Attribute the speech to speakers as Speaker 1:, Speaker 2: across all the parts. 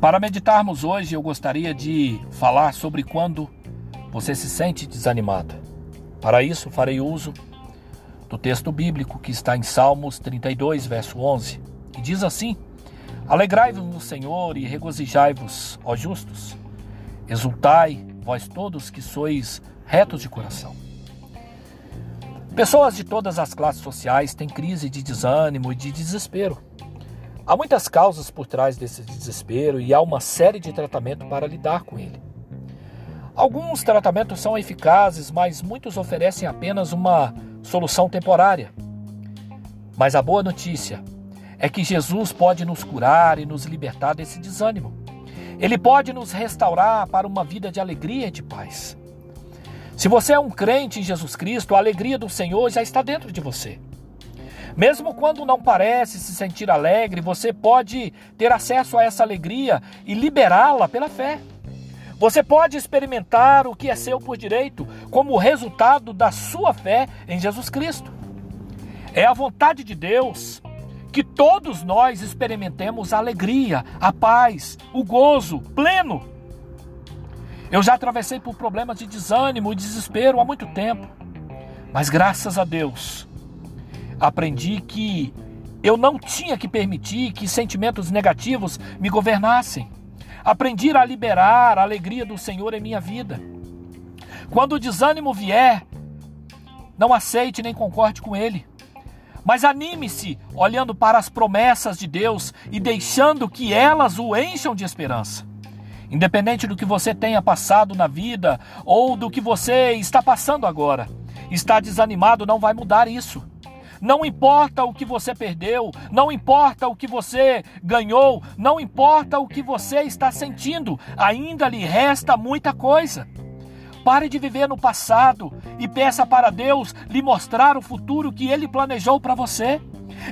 Speaker 1: para meditarmos hoje, eu gostaria de falar sobre quando você se sente desanimado. Para isso, farei uso do texto bíblico que está em Salmos 32, verso 11, que diz assim: Alegrai-vos no Senhor e regozijai-vos, ó justos. Exultai, vós todos que sois retos de coração. Pessoas de todas as classes sociais têm crise de desânimo e de desespero. Há muitas causas por trás desse desespero e há uma série de tratamentos para lidar com ele. Alguns tratamentos são eficazes, mas muitos oferecem apenas uma solução temporária. Mas a boa notícia é que Jesus pode nos curar e nos libertar desse desânimo. Ele pode nos restaurar para uma vida de alegria e de paz. Se você é um crente em Jesus Cristo, a alegria do Senhor já está dentro de você. Mesmo quando não parece se sentir alegre, você pode ter acesso a essa alegria e liberá-la pela fé. Você pode experimentar o que é seu por direito como resultado da sua fé em Jesus Cristo. É a vontade de Deus que todos nós experimentemos a alegria, a paz, o gozo pleno. Eu já atravessei por problemas de desânimo e desespero há muito tempo, mas graças a Deus, aprendi que eu não tinha que permitir que sentimentos negativos me governassem. Aprendi a liberar a alegria do Senhor em minha vida. Quando o desânimo vier, não aceite nem concorde com ele. Mas anime-se olhando para as promessas de Deus e deixando que elas o encham de esperança. Independente do que você tenha passado na vida ou do que você está passando agora, estar desanimado não vai mudar isso. Não importa o que você perdeu, não importa o que você ganhou, não importa o que você está sentindo, ainda lhe resta muita coisa. Pare de viver no passado e peça para Deus lhe mostrar o futuro que ele planejou para você.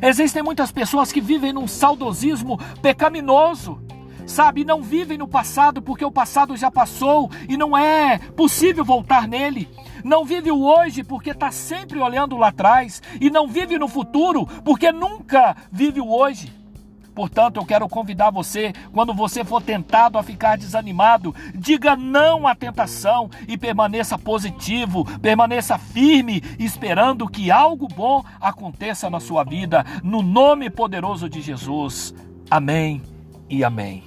Speaker 1: Existem muitas pessoas que vivem num saudosismo pecaminoso. Sabe, não vivem no passado porque o passado já passou e não é possível voltar nele. Não vive o hoje porque está sempre olhando lá atrás. E não vive no futuro porque nunca vive o hoje. Portanto, eu quero convidar você, quando você for tentado a ficar desanimado, diga não à tentação e permaneça positivo, permaneça firme, esperando que algo bom aconteça na sua vida, no nome poderoso de Jesus. Amém e amém.